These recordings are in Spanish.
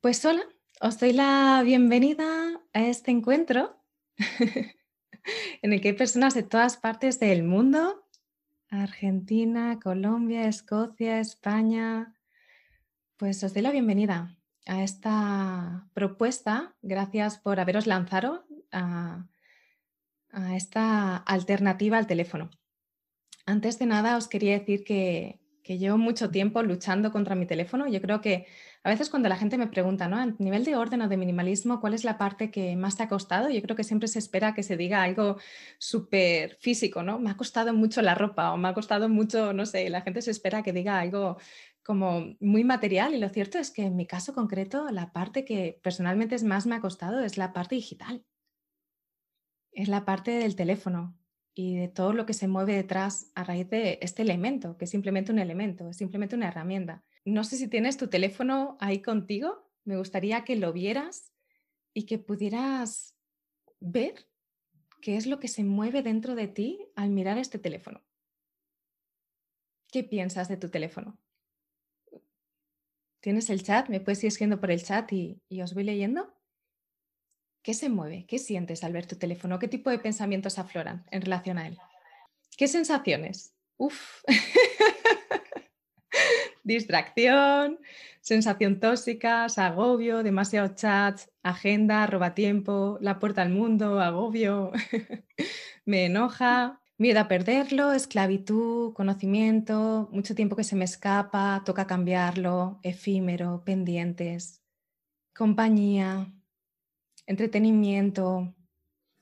Pues hola, os doy la bienvenida a este encuentro en el que hay personas de todas partes del mundo, Argentina, Colombia, Escocia, España. Pues os doy la bienvenida a esta propuesta. Gracias por haberos lanzado a, esta alternativa al teléfono. Antes de nada os quería decir que, que llevo mucho tiempo luchando contra mi teléfono. Yo creo que a veces cuando la gente me pregunta, ¿no? A nivel de orden o de minimalismo, ¿cuál es la parte que más te ha costado? Yo creo que siempre se espera que se diga algo súper físico, ¿no? Me ha costado mucho la ropa o me ha costado mucho, no sé, la gente se espera que diga algo como muy material y lo cierto es que en mi caso concreto la parte que personalmente es más me ha costado es la parte digital. Es la parte del teléfono y de todo lo que se mueve detrás a raíz de este elemento, que es simplemente un elemento, es simplemente una herramienta. No sé si tienes tu teléfono ahí contigo. Me gustaría que lo vieras y que pudieras ver qué es lo que se mueve dentro de ti al mirar este teléfono. ¿Qué piensas de tu teléfono? ¿Tienes el chat? ¿Me puedes ir escribiendo por el chat y, y os voy leyendo? ¿Qué se mueve? ¿Qué sientes al ver tu teléfono? ¿Qué tipo de pensamientos afloran en relación a él? ¿Qué sensaciones? Uf. distracción, sensación tóxica, agobio, demasiado chat, agenda, roba tiempo, la puerta al mundo, agobio, me enoja, miedo a perderlo, esclavitud, conocimiento, mucho tiempo que se me escapa, toca cambiarlo, efímero, pendientes, compañía, entretenimiento.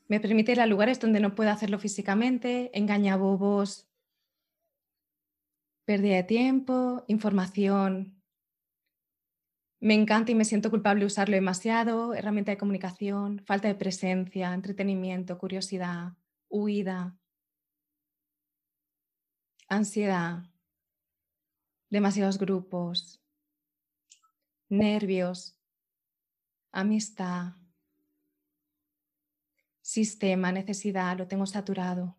Me permite ir a lugares donde no puedo hacerlo físicamente, engaña bobos, pérdida de tiempo, información. Me encanta y me siento culpable usarlo demasiado, herramienta de comunicación, falta de presencia, entretenimiento, curiosidad, huida, ansiedad, demasiados grupos, nervios, amistad, sistema, necesidad, lo tengo saturado.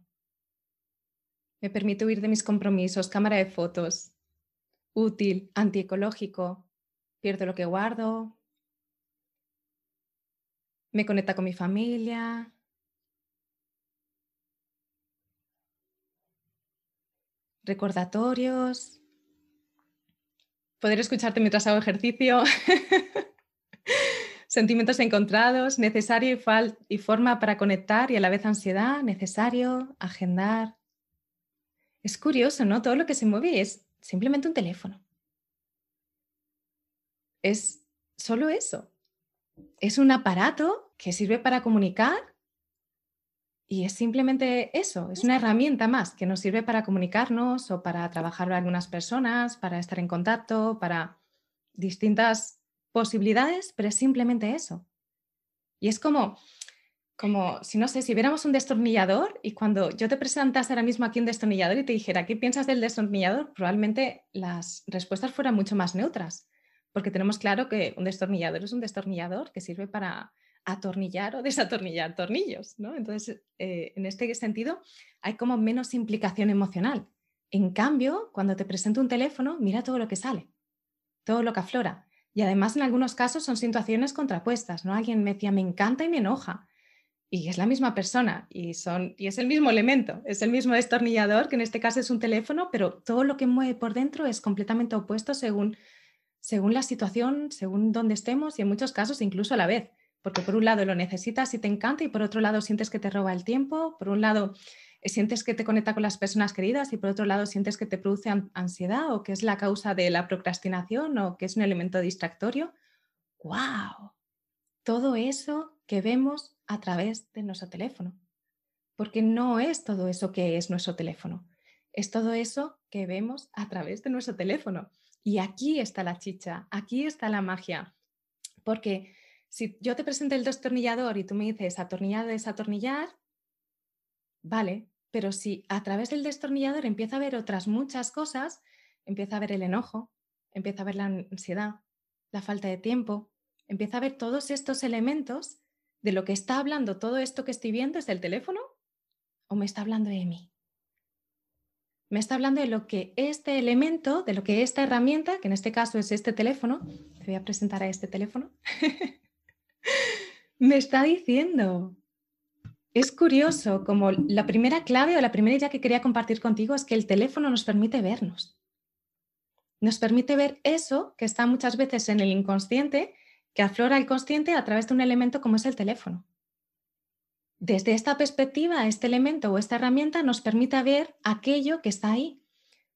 Me permite huir de mis compromisos, cámara de fotos, útil, antiecológico, pierdo lo que guardo, me conecta con mi familia. Recordatorios, poder escucharte mientras hago ejercicio, sentimientos encontrados, necesario y, y forma para conectar y a la vez ansiedad, necesario, agendar, es curioso, ¿no? Todo lo que se mueve es simplemente un teléfono. Es solo eso. Es un aparato que sirve para comunicar y es simplemente eso, es una herramienta más que nos sirve para comunicarnos o para trabajar con algunas personas, para estar en contacto, para distintas posibilidades, pero es simplemente eso. Y es como, como si no sé, si viéramos un destornillador y cuando yo te presentase ahora mismo aquí un destornillador y te dijera, ¿qué piensas del destornillador? Probablemente las respuestas fueran mucho más neutras, porque tenemos claro que un destornillador es un destornillador que sirve para atornillar o desatornillar tornillos, ¿no? Entonces, eh, en este sentido, hay como menos implicación emocional. En cambio, cuando te presento un teléfono, mira todo lo que sale, todo lo que aflora. Y además, en algunos casos son situaciones contrapuestas, ¿no? Alguien me decía, me encanta y me enoja y es la misma persona y, son, y es el mismo elemento, es el mismo destornillador, que en este caso es un teléfono, pero todo lo que mueve por dentro es completamente opuesto según, según la situación, según dónde estemos y en muchos casos incluso a la vez, porque por un lado lo necesitas y te encanta y por otro lado sientes que te roba el tiempo, por un lado eh, sientes que te conecta con las personas queridas y por otro lado sientes que te produce ansiedad o que es la causa de la procrastinación o que es un elemento distractorio. ¡Wow! Todo eso que vemos a través de nuestro teléfono. Porque no es todo eso que es nuestro teléfono, es todo eso que vemos a través de nuestro teléfono. Y aquí está la chicha, aquí está la magia. Porque si yo te presento el destornillador y tú me dices atornillar, desatornillar, vale, pero si a través del destornillador empieza a ver otras muchas cosas, empieza a ver el enojo, empieza a ver la ansiedad, la falta de tiempo, empieza a ver todos estos elementos de lo que está hablando todo esto que estoy viendo es del teléfono o me está hablando de mí. Me está hablando de lo que este elemento, de lo que esta herramienta, que en este caso es este teléfono, te voy a presentar a este teléfono, me está diciendo. Es curioso, como la primera clave o la primera idea que quería compartir contigo es que el teléfono nos permite vernos. Nos permite ver eso que está muchas veces en el inconsciente, que aflora el consciente a través de un elemento como es el teléfono. Desde esta perspectiva, este elemento o esta herramienta nos permite ver aquello que está ahí,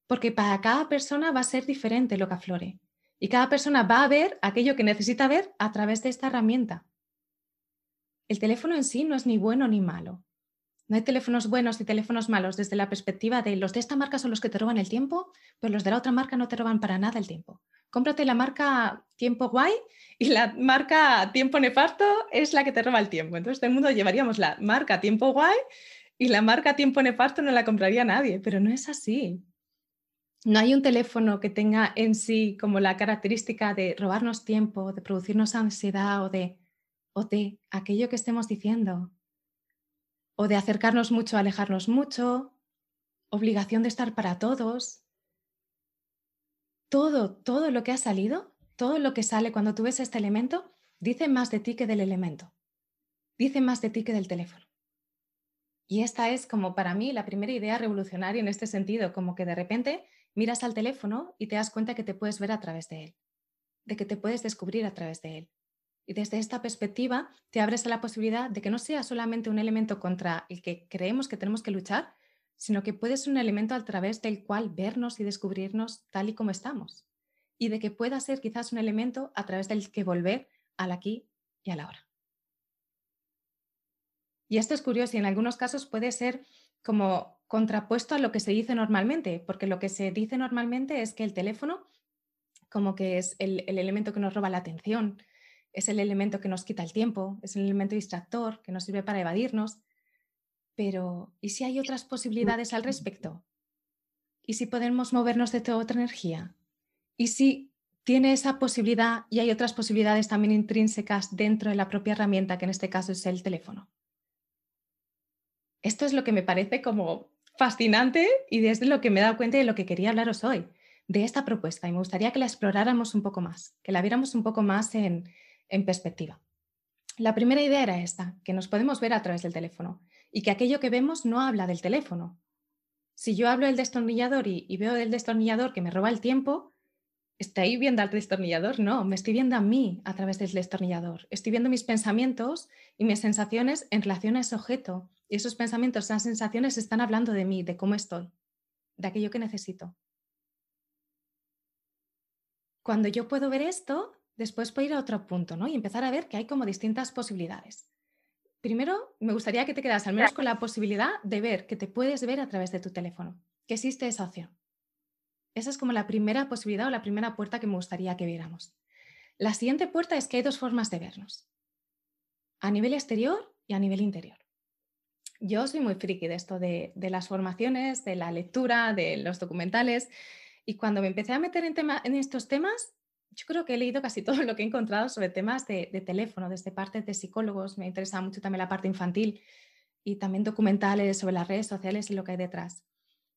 porque para cada persona va a ser diferente lo que aflore y cada persona va a ver aquello que necesita ver a través de esta herramienta. El teléfono en sí no es ni bueno ni malo. No hay teléfonos buenos y teléfonos malos desde la perspectiva de los de esta marca son los que te roban el tiempo, pero los de la otra marca no te roban para nada el tiempo. Cómprate la marca Tiempo Guay y la marca Tiempo Nefasto es la que te roba el tiempo. Entonces, todo el mundo llevaríamos la marca Tiempo Guay y la marca Tiempo Nefasto no la compraría nadie, pero no es así. No hay un teléfono que tenga en sí como la característica de robarnos tiempo, de producirnos ansiedad o de o de aquello que estemos diciendo, o de acercarnos mucho, alejarnos mucho, obligación de estar para todos. Todo, todo lo que ha salido, todo lo que sale cuando tú ves este elemento, dice más de ti que del elemento. Dice más de ti que del teléfono. Y esta es como para mí la primera idea revolucionaria en este sentido, como que de repente miras al teléfono y te das cuenta que te puedes ver a través de él, de que te puedes descubrir a través de él. Y desde esta perspectiva te abres a la posibilidad de que no sea solamente un elemento contra el que creemos que tenemos que luchar, sino que puede ser un elemento a través del cual vernos y descubrirnos tal y como estamos. Y de que pueda ser quizás un elemento a través del que volver al aquí y a la hora. Y esto es curioso y en algunos casos puede ser como contrapuesto a lo que se dice normalmente, porque lo que se dice normalmente es que el teléfono como que es el, el elemento que nos roba la atención, es el elemento que nos quita el tiempo, es el elemento distractor que nos sirve para evadirnos. Pero, ¿y si hay otras posibilidades al respecto? ¿Y si podemos movernos de toda otra energía? ¿Y si tiene esa posibilidad y hay otras posibilidades también intrínsecas dentro de la propia herramienta, que en este caso es el teléfono? Esto es lo que me parece como fascinante y desde lo que me he dado cuenta de lo que quería hablaros hoy, de esta propuesta. Y me gustaría que la exploráramos un poco más, que la viéramos un poco más en, en perspectiva. La primera idea era esta, que nos podemos ver a través del teléfono y que aquello que vemos no habla del teléfono. Si yo hablo del destornillador y, veo el destornillador que me roba el tiempo, ¿estoy viendo al destornillador? No, me estoy viendo a mí a través del destornillador. Estoy viendo mis pensamientos y mis sensaciones en relación a ese objeto. Y esos pensamientos, esas sensaciones están hablando de mí, de cómo estoy, de aquello que necesito. Cuando yo puedo ver esto, después puedo ir a otro punto, ¿no? Y empezar a ver que hay como distintas posibilidades. Primero, me gustaría que te quedas al menos con la posibilidad de ver que te puedes ver a través de tu teléfono, que existe esa opción. Esa es como la primera posibilidad o la primera puerta que me gustaría que viéramos. La siguiente puerta es que hay dos formas de vernos, a nivel exterior y a nivel interior. Yo soy muy friki de esto de, las formaciones, de la lectura, de los documentales, y cuando me empecé a meter en, en estos temas, yo creo que he leído casi todo lo que he encontrado sobre temas de, teléfono, desde parte de psicólogos, me interesa mucho también la parte infantil y también documentales sobre las redes sociales y lo que hay detrás.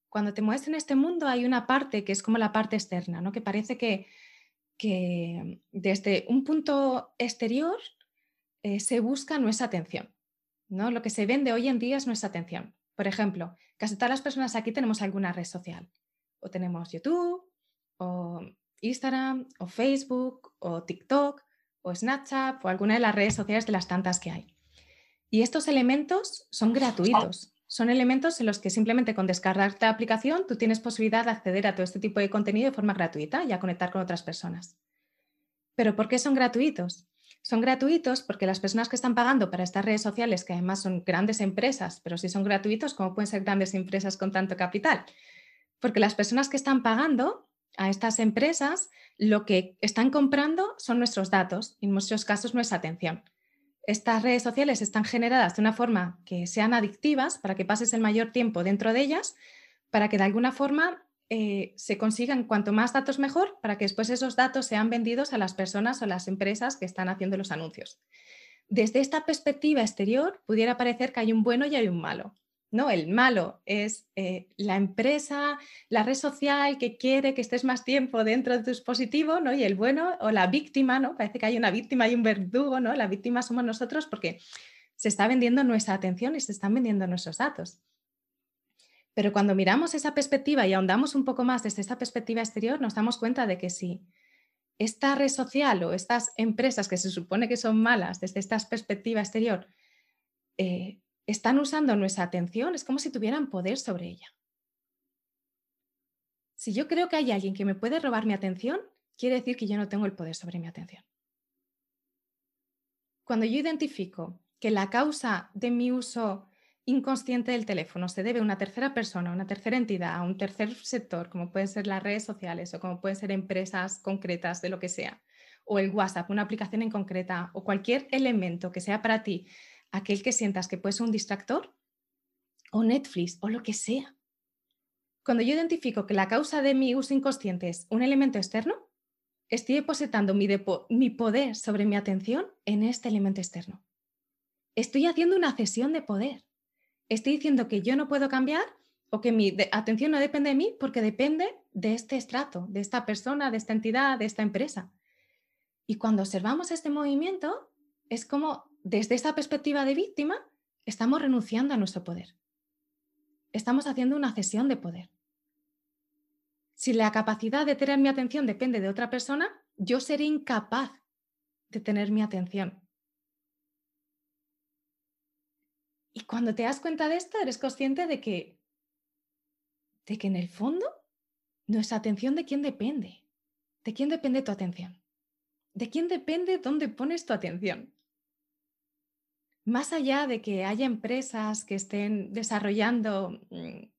Cuando te mueves en este mundo hay una parte que es como la parte externa, ¿no? que parece que, que desde un punto exterior eh, se busca nuestra atención. ¿no? Lo que se vende hoy en día es nuestra atención. Por ejemplo, casi todas las personas aquí tenemos alguna red social. O tenemos YouTube, o Instagram o Facebook o TikTok o Snapchat o alguna de las redes sociales de las tantas que hay. Y estos elementos son gratuitos. Son elementos en los que simplemente con descargar la aplicación tú tienes posibilidad de acceder a todo este tipo de contenido de forma gratuita y a conectar con otras personas. ¿Pero por qué son gratuitos? Son gratuitos porque las personas que están pagando para estas redes sociales, que además son grandes empresas, pero si son gratuitos, ¿cómo pueden ser grandes empresas con tanto capital? Porque las personas que están pagando a estas empresas, lo que están comprando son nuestros datos en muchos casos nuestra atención. Estas redes sociales están generadas de una forma que sean adictivas para que pases el mayor tiempo dentro de ellas, para que de alguna forma eh, se consigan cuanto más datos mejor, para que después esos datos sean vendidos a las personas o las empresas que están haciendo los anuncios. Desde esta perspectiva exterior pudiera parecer que hay un bueno y hay un malo. ¿No? El malo es eh, la empresa, la red social que quiere que estés más tiempo dentro de tu dispositivo, ¿no? Y el bueno o la víctima, ¿no? Parece que hay una víctima y un verdugo, ¿no? La víctima somos nosotros porque se está vendiendo nuestra atención y se están vendiendo nuestros datos. Pero cuando miramos esa perspectiva y ahondamos un poco más desde esta perspectiva exterior, nos damos cuenta de que si esta red social o estas empresas que se supone que son malas desde esta perspectiva exterior eh, están usando nuestra atención, es como si tuvieran poder sobre ella. Si yo creo que hay alguien que me puede robar mi atención, quiere decir que yo no tengo el poder sobre mi atención. Cuando yo identifico que la causa de mi uso inconsciente del teléfono se debe a una tercera persona, a una tercera entidad, a un tercer sector, como pueden ser las redes sociales o como pueden ser empresas concretas de lo que sea, o el WhatsApp, una aplicación en concreta, o cualquier elemento que sea para ti aquel que sientas que puede ser un distractor, o Netflix, o lo que sea. Cuando yo identifico que la causa de mi uso inconsciente es un elemento externo, estoy depositando mi, mi poder sobre mi atención en este elemento externo. Estoy haciendo una cesión de poder. Estoy diciendo que yo no puedo cambiar o que mi atención no depende de mí porque depende de este estrato, de esta persona, de esta entidad, de esta empresa. Y cuando observamos este movimiento, es como desde esta perspectiva de víctima, estamos renunciando a nuestro poder. Estamos haciendo una cesión de poder. Si la capacidad de tener mi atención depende de otra persona, yo seré incapaz de tener mi atención. Y cuando te das cuenta de esto, eres consciente de que, de que en el fondo nuestra atención de quién depende. ¿De quién depende tu atención? ¿De quién depende dónde pones tu atención? Más allá de que haya empresas que estén desarrollando mm,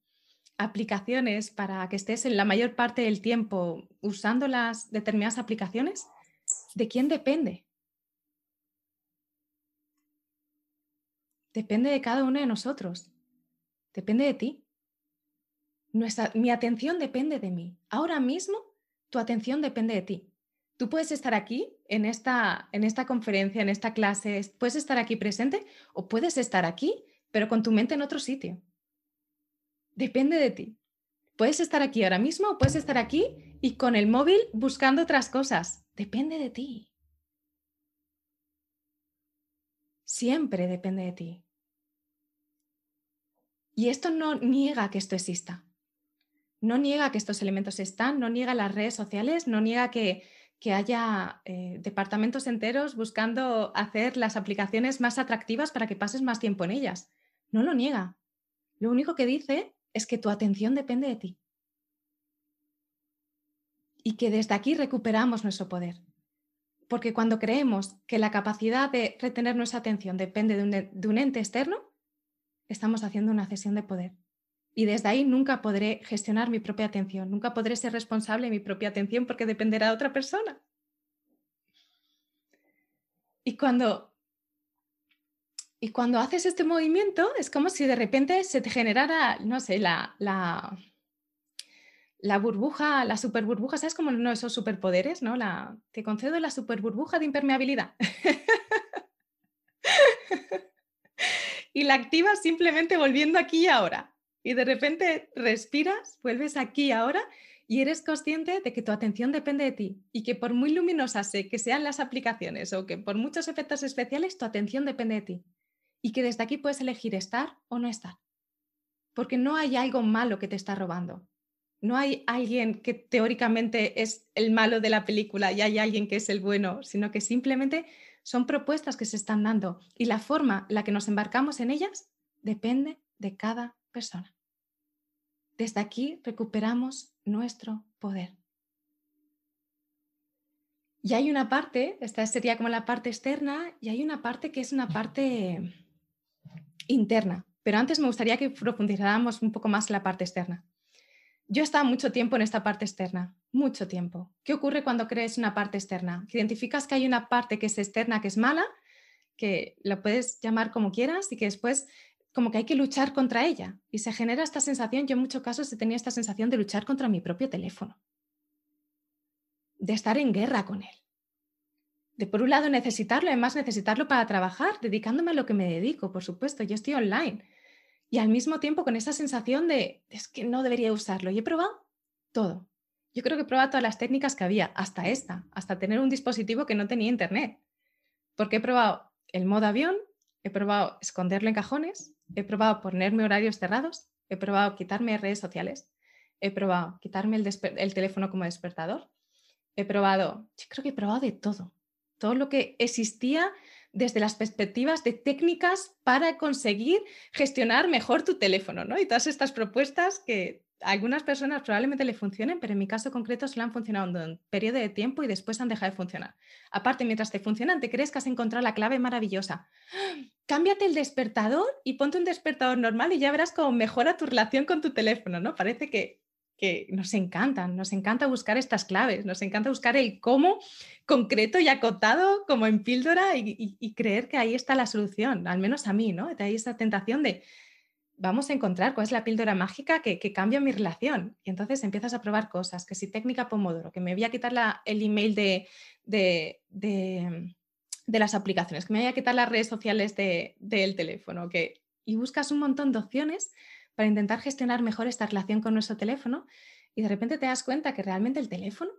aplicaciones para que estés en la mayor parte del tiempo usando las determinadas aplicaciones, ¿de quién depende? Depende de cada uno de nosotros. Depende de ti. mi atención depende de mí. Ahora mismo, tu atención depende de ti. Tú puedes estar aquí en esta, en esta conferencia, en esta clase, puedes estar aquí presente o puedes estar aquí, pero con tu mente en otro sitio. Depende de ti. Puedes estar aquí ahora mismo o puedes estar aquí y con el móvil buscando otras cosas. Depende de ti. Siempre depende de ti. Y esto no niega que esto exista. No niega que estos elementos están, no niega las redes sociales, no niega que, haya eh, departamentos enteros buscando hacer las aplicaciones más atractivas para que pases más tiempo en ellas. No lo niega. Lo único que dice es que tu atención depende de ti. Y que desde aquí recuperamos nuestro poder. Porque cuando creemos que la capacidad de retener nuestra atención depende de un ente externo, estamos haciendo una cesión de poder. Y desde ahí nunca podré gestionar mi propia atención, nunca podré ser responsable de mi propia atención porque dependerá de otra persona. Y cuando, y cuando haces este movimiento, es como si de repente se te generara, no sé, la, la, burbuja, la super burbuja, ¿sabes como de esos superpoderes? ¿no? La, te concedo la super burbuja de impermeabilidad. y la activas simplemente volviendo aquí y ahora. Y de repente respiras, vuelves aquí ahora y eres consciente de que tu atención depende de ti y que por muy luminosas que sean las aplicaciones o que por muchos efectos especiales, tu atención depende de ti y que desde aquí puedes elegir estar o no estar. Porque no hay algo malo que te está robando. No hay alguien que teóricamente es el malo de la película y hay alguien que es el bueno, sino que simplemente son propuestas que se están dando y la forma en la que nos embarcamos en ellas depende de cada persona. Desde aquí recuperamos nuestro poder. Y hay una parte, esta sería como la parte externa, y hay una parte que es una parte interna. Pero antes me gustaría que profundizáramos un poco más en la parte externa. Yo he estado mucho tiempo en esta parte externa, mucho tiempo. ¿Qué ocurre cuando crees una parte externa? Que identificas que hay una parte que es externa, que es mala, que la puedes llamar como quieras y que después como que hay que luchar contra ella. Y se genera esta sensación, yo en muchos casos he tenido esta sensación de luchar contra mi propio teléfono, de estar en guerra con él. De por un lado necesitarlo, además necesitarlo para trabajar, dedicándome a lo que me dedico, por supuesto, yo estoy online y al mismo tiempo con esa sensación de, es que no debería usarlo. Y he probado todo. Yo creo que he probado todas las técnicas que había, hasta esta, hasta tener un dispositivo que no tenía internet. Porque he probado el modo avión, he probado esconderlo en cajones, he probado ponerme horarios cerrados, he probado quitarme redes sociales, he probado quitarme el, el teléfono como despertador, he probado, yo creo que he probado de todo, todo lo que existía desde las perspectivas de técnicas para conseguir gestionar mejor tu teléfono, ¿no? Y todas estas propuestas que a algunas personas probablemente le funcionen, pero en mi caso concreto solo han funcionado en un periodo de tiempo y después han dejado de funcionar. Aparte, mientras te funcionan, te crees que has encontrado la clave maravillosa. Cámbiate el despertador y ponte un despertador normal y ya verás cómo mejora tu relación con tu teléfono, ¿no? Parece que que nos encantan, nos encanta buscar estas claves, nos encanta buscar el cómo concreto y acotado como en píldora y, creer que ahí está la solución, al menos a mí, ¿no? De ahí esa tentación de vamos a encontrar cuál es la píldora mágica que, cambia mi relación. Y entonces empiezas a probar cosas, que si técnica Pomodoro, que me voy a quitar el email de, de, de, las aplicaciones, que me voy a quitar las redes sociales del teléfono, que, y buscas un montón de opciones para intentar gestionar mejor esta relación con nuestro teléfono y de repente te das cuenta que realmente el teléfono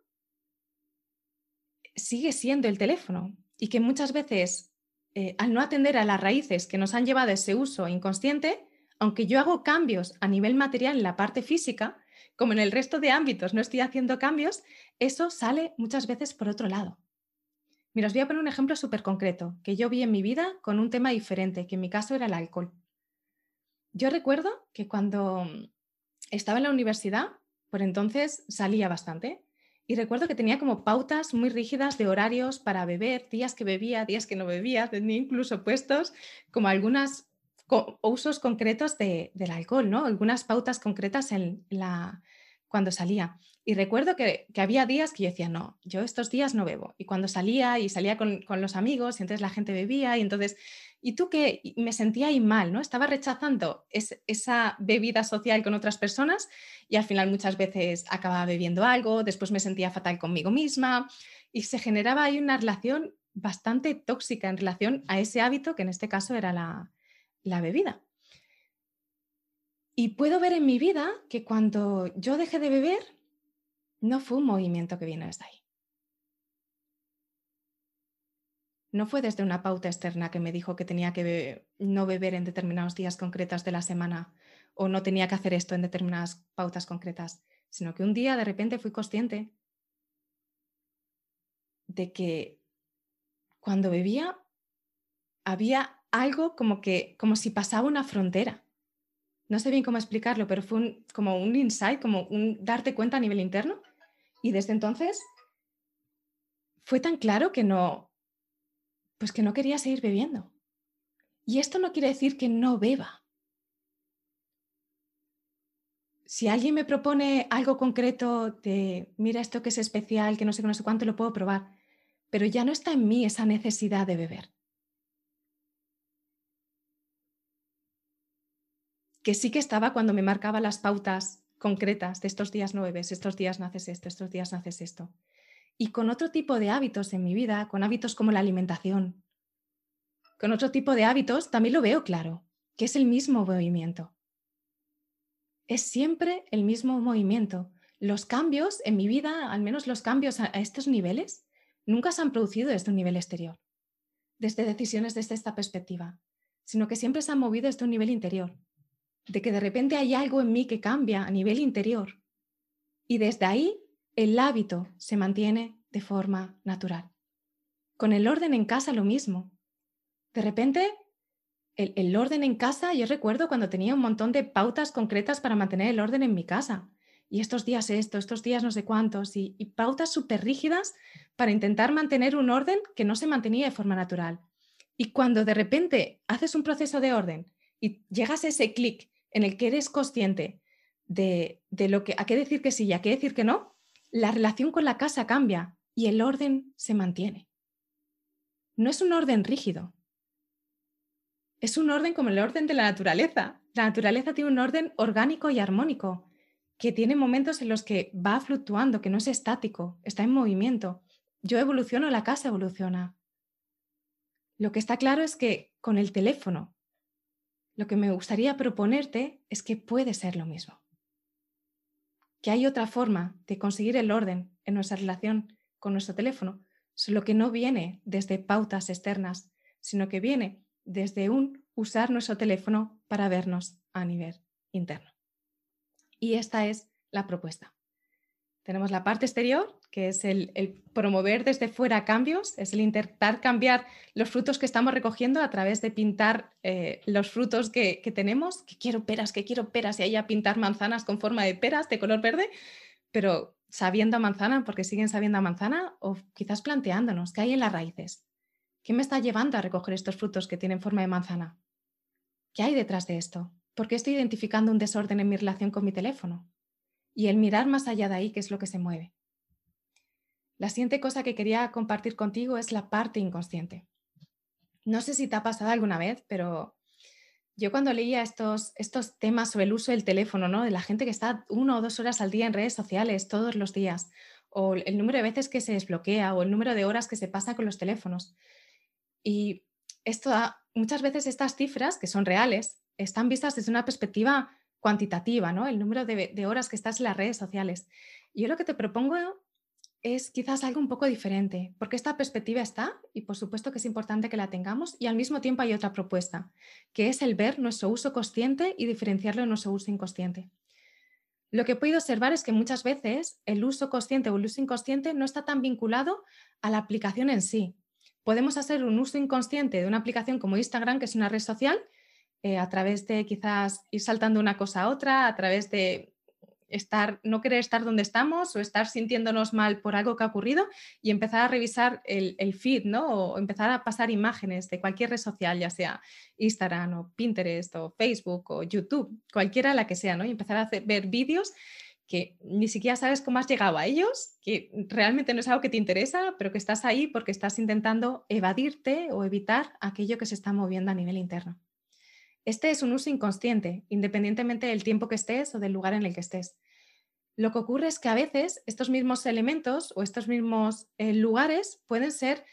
sigue siendo el teléfono y que muchas veces eh, al no atender a las raíces que nos han llevado a ese uso inconsciente, aunque yo hago cambios a nivel material en la parte física, como en el resto de ámbitos no estoy haciendo cambios, eso sale muchas veces por otro lado. Mira, os voy a poner un ejemplo súper concreto que yo vi en mi vida con un tema diferente, que en mi caso era el alcohol. Yo recuerdo que cuando mm, estaba en la universidad, por entonces salía bastante. Y recuerdo que tenía como pautas muy rígidas de horarios para beber, días que bebía, días que no bebía, tenía incluso puestos como algunos usos concretos del alcohol, ¿no? Algunas pautas concretas en la, cuando salía. Y recuerdo que, había días que yo decía, no, yo estos días no bebo. Y cuando salía y salía con, con los amigos, y entonces la gente bebía, y entonces ¿y tú qué? me sentía ahí mal, ¿no? Estaba rechazando esa bebida social con otras personas y al final muchas veces acababa bebiendo algo, después me sentía fatal conmigo misma y se generaba ahí una relación bastante tóxica en relación a ese hábito que en este caso era la, la bebida. Y puedo ver en mi vida que cuando yo dejé de beber, no fue un movimiento que vino desde ahí. No fue desde una pauta externa que me dijo que tenía que no beber en determinados días concretos de la semana o no tenía que hacer esto en determinadas pautas concretas, sino que un día de repente fui consciente de que cuando bebía había algo como que como si pasaba una frontera. No sé bien cómo explicarlo, pero fue como un insight, como un darte cuenta a nivel interno. Y desde entonces fue tan claro que no, pues que no quería seguir bebiendo. Y esto no quiere decir que no beba. Si alguien me propone algo concreto de, mira esto que es especial, que no sé no sé cuánto, lo puedo probar, pero ya no está en mí esa necesidad de beber. Que sí que estaba cuando me marcaba las pautas concretas de estos días bebes, estos días naces esto, estos días naces esto y con otro tipo de hábitos en mi vida, con hábitos como la alimentación. Con otro tipo de hábitos también lo veo claro, que es el mismo movimiento. Es siempre el mismo movimiento. Los cambios en mi vida, al menos los cambios a, estos niveles, nunca se han producido desde un nivel exterior, desde decisiones desde esta perspectiva, sino que siempre se han movido desde un nivel interior, de que de repente hay algo en mí que cambia a nivel interior. Y desde ahí el hábito se mantiene de forma natural. Con el orden en casa lo mismo. De repente, el, orden en casa, yo recuerdo cuando tenía un montón de pautas concretas para mantener el orden en mi casa. Y estos días esto, estos días no sé cuántos, y, y pautas súper rígidas para intentar mantener un orden que no se mantenía de forma natural. Y cuando de repente haces un proceso de orden y llegas a ese clic en el que eres consciente de, de, lo que, a qué decir que sí y a qué decir que no, la relación con la casa cambia y el orden se mantiene. No es un orden rígido. Es un orden como el orden de la naturaleza. La naturaleza tiene un orden orgánico y armónico, que tiene momentos en los que va fluctuando, que no es estático, está en movimiento. Yo evoluciono, la casa evoluciona. Lo que está claro es que con el teléfono lo que me gustaría proponerte es que puede ser lo mismo. Que hay otra forma de conseguir el orden en nuestra relación con nuestro teléfono, solo que no viene desde pautas externas, sino que viene desde un usar nuestro teléfono para vernos a nivel interno. Y esta es la propuesta. Tenemos la parte exterior, que es el, promover desde fuera cambios, es el intentar cambiar los frutos que estamos recogiendo a través de pintar eh, los frutos que, tenemos, que quiero peras, que quiero peras, y ahí a pintar manzanas con forma de peras de color verde, pero sabiendo manzana, porque siguen sabiendo a manzana, o quizás planteándonos qué hay en las raíces. ¿Qué me está llevando a recoger estos frutos que tienen forma de manzana? ¿Qué hay detrás de esto? ¿Por qué estoy identificando un desorden en mi relación con mi teléfono? Y el mirar más allá de ahí, qué es lo que se mueve. La siguiente cosa que quería compartir contigo es la parte inconsciente. No sé si te ha pasado alguna vez, pero yo cuando leía estos, estos temas sobre el uso del teléfono, ¿no? de la gente que está una o dos horas al día en redes sociales todos los días, o el número de veces que se desbloquea, o el número de horas que se pasa con los teléfonos. Y esto, muchas veces estas cifras, que son reales, están vistas desde una perspectiva cuantitativa, ¿no? El número de, horas que estás en las redes sociales. Yo lo que te propongo es quizás algo un poco diferente, porque esta perspectiva está y por supuesto que es importante que la tengamos y al mismo tiempo hay otra propuesta, que es el ver nuestro uso consciente y diferenciarlo de nuestro uso inconsciente. Lo que he podido observar es que muchas veces el uso consciente o el uso inconsciente no está tan vinculado a la aplicación en sí. Podemos hacer un uso inconsciente de una aplicación como Instagram, que es una red social, eh, a través de quizás ir saltando una cosa a otra, a través de estar, no querer estar donde estamos o estar sintiéndonos mal por algo que ha ocurrido y empezar a revisar el, feed, ¿no? O empezar a pasar imágenes de cualquier red social, ya sea Instagram o Pinterest o Facebook o YouTube, cualquiera la que sea, ¿no? Y empezar a ver vídeos que ni siquiera sabes cómo has llegado a ellos, que realmente no es algo que te interesa, pero que estás ahí porque estás intentando evadirte o evitar aquello que se está moviendo a nivel interno. Este es un uso inconsciente, independientemente del tiempo que estés o del lugar en el que estés. Lo que ocurre es que a veces estos mismos elementos o estos mismos eh, lugares pueden ser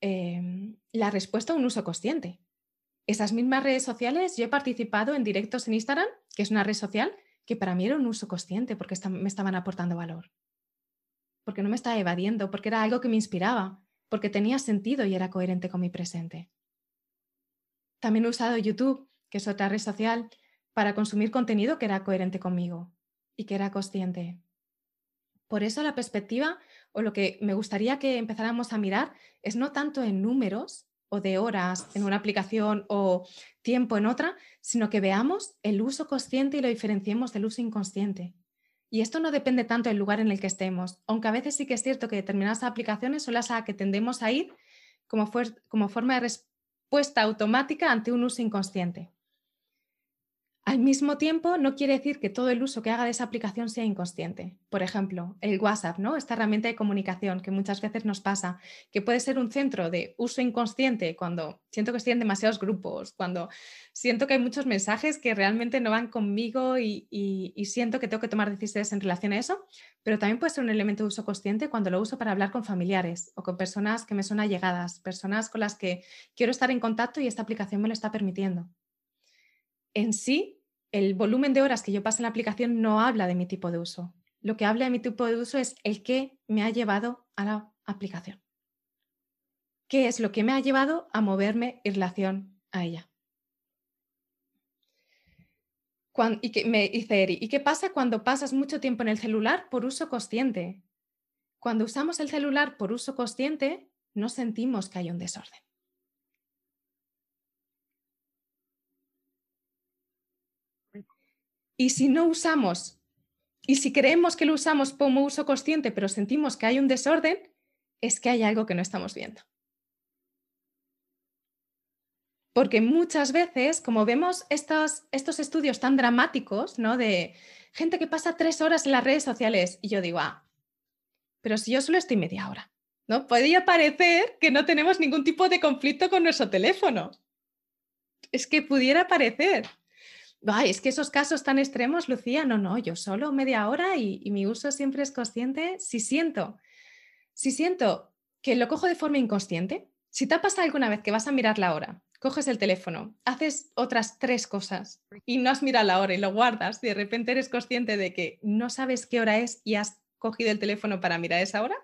em, la respuesta a un uso consciente. Esas mismas redes sociales, yo he participado en directos en Instagram, que es una red social, que para mí era un uso consciente porque me estaban aportando valor. Porque no me estaba evadiendo, porque era algo que me inspiraba, porque tenía sentido y era coherente con mi presente. También he usado YouTube que es otra red social, para consumir contenido que era coherente conmigo y que era consciente. Por eso la perspectiva o lo que me gustaría que empezáramos a mirar es no tanto en números o de horas en una aplicación o tiempo en otra, sino que veamos el uso consciente y lo diferenciemos del uso inconsciente. Y esto no depende tanto del lugar en el que estemos, aunque a veces sí que es cierto que determinadas aplicaciones son las a que tendemos a ir como, como forma de respuesta automática ante un uso inconsciente. Al mismo tiempo, no quiere decir que todo el uso que haga de esa aplicación sea inconsciente. Por ejemplo, el WhatsApp, ¿no? Esta herramienta de comunicación que muchas veces nos pasa, que puede ser un centro de uso inconsciente cuando siento que estoy en demasiados grupos, cuando siento que hay muchos mensajes que realmente no van conmigo y, y siento que tengo que tomar decisiones en relación a eso, pero también puede ser un elemento de uso consciente cuando lo uso para hablar con familiares o con personas que me son allegadas, personas con las que quiero estar en contacto y esta aplicación me lo está permitiendo en sí, el volumen de horas que yo paso en la aplicación no habla de mi tipo de uso. Lo que habla de mi tipo de uso es el que me ha llevado a la aplicación. ¿Qué es lo que me ha llevado a moverme en relación a ella? y me dice Eri, ¿y qué pasa cuando pasas mucho tiempo en el celular por uso consciente? Cuando usamos el celular por uso consciente, no sentimos que hay un desorden. Y si no usamos, y si creemos que lo usamos como uso consciente, pero sentimos que hay un desorden, es que hay algo que no estamos viendo. Porque muchas veces, como vemos estos, estudios tan dramáticos, ¿no? De gente que pasa tres horas en las redes sociales, y yo digo, ah, pero si yo solo estoy media hora, ¿no? Podría parecer que no tenemos ningún tipo de conflicto con nuestro teléfono. Es que pudiera parecer, es que esos casos tan extremos, Lucía, no, no, yo solo media hora y, mi uso siempre es consciente. Si siento, si siento que lo cojo de forma inconsciente, si te ha pasado alguna vez que vas a mirar la hora coges el teléfono, haces otras tres cosas y no has mirado la hora y lo guardas, y de repente eres consciente de que no sabes qué hora es y has cogido el teléfono para mirar esa hora.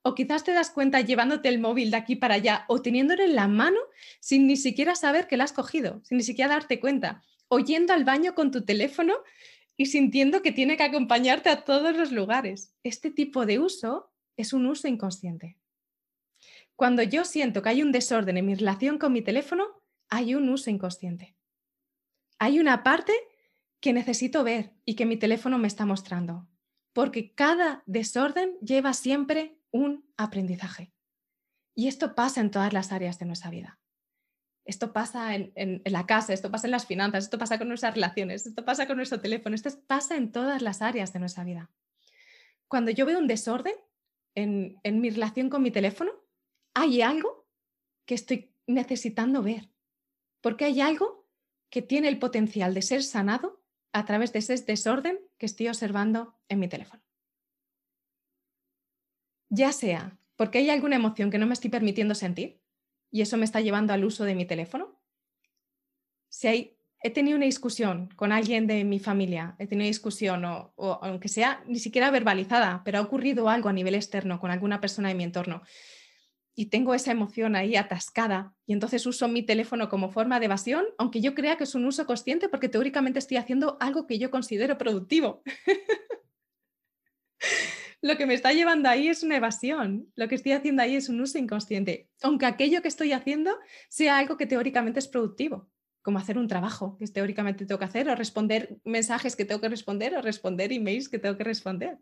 O quizás te das cuenta llevándote el móvil de aquí para allá o teniéndolo en la mano sin ni siquiera saber que lo has cogido, sin ni siquiera darte cuenta. O yendo al baño con tu teléfono y sintiendo que tiene que acompañarte a todos los lugares. Este tipo de uso es un uso inconsciente. Cuando yo siento que hay un desorden en mi relación con mi teléfono, hay un uso inconsciente. Hay una parte que necesito ver y que mi teléfono me está mostrando, porque cada desorden lleva siempre un aprendizaje. Y esto pasa en todas las áreas de nuestra vida. Esto pasa en, la casa, esto pasa en las finanzas, esto pasa con nuestras relaciones, esto pasa con nuestro teléfono, esto pasa en todas las áreas de nuestra vida. Cuando yo veo un desorden en mi relación con mi teléfono, hay algo que estoy necesitando ver, porque hay algo que tiene el potencial de ser sanado a través de ese desorden que estoy observando en mi teléfono. Ya sea porque hay alguna emoción que no me estoy permitiendo sentir y eso me está llevando al uso de mi teléfono. Si hay, he tenido una discusión con alguien de mi familia, he tenido una discusión o, o aunque sea ni siquiera verbalizada, pero ha ocurrido algo a nivel externo con alguna persona de mi entorno y tengo esa emoción ahí atascada y entonces uso mi teléfono como forma de evasión, aunque yo crea que es un uso consciente porque teóricamente estoy haciendo algo que yo considero productivo. lo que me está llevando ahí es una evasión, lo que estoy haciendo ahí es un uso inconsciente, aunque aquello que estoy haciendo sea algo que teóricamente es productivo, como hacer un trabajo que teóricamente tengo que hacer o responder mensajes que tengo que responder o responder emails que tengo que responder.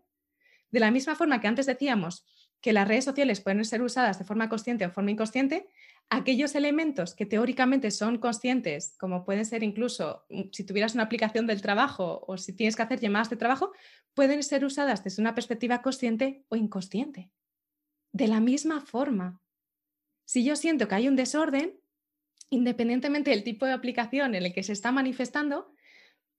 De la misma forma que antes decíamos, que las redes sociales pueden ser usadas de forma consciente o forma inconsciente, aquellos elementos que teóricamente son conscientes, como pueden ser incluso mm, si tuvieras una aplicación del trabajo o si tienes que hacer llamadas de trabajo, pueden ser usadas desde una perspectiva consciente o inconsciente. De la misma forma, si yo siento que hay un desorden, independientemente del tipo de aplicación en el que se está manifestando,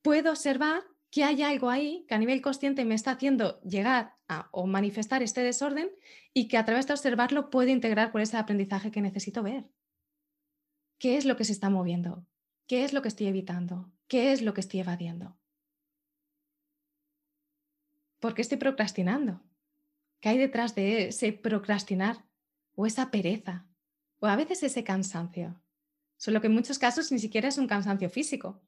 puedo observar que hay algo ahí que a nivel consciente me está haciendo llegar o manifestar este desorden y que a través de observarlo puedo integrar por ese aprendizaje que necesito ver. ¿Qué es lo que se está moviendo? ¿Qué es lo que estoy evitando? ¿Qué es lo que estoy evadiendo? ¿Por qué estoy procrastinando? ¿Qué hay detrás de ese procrastinar o esa pereza o a veces ese cansancio? Solo que en muchos casos ni siquiera es un cansancio físico,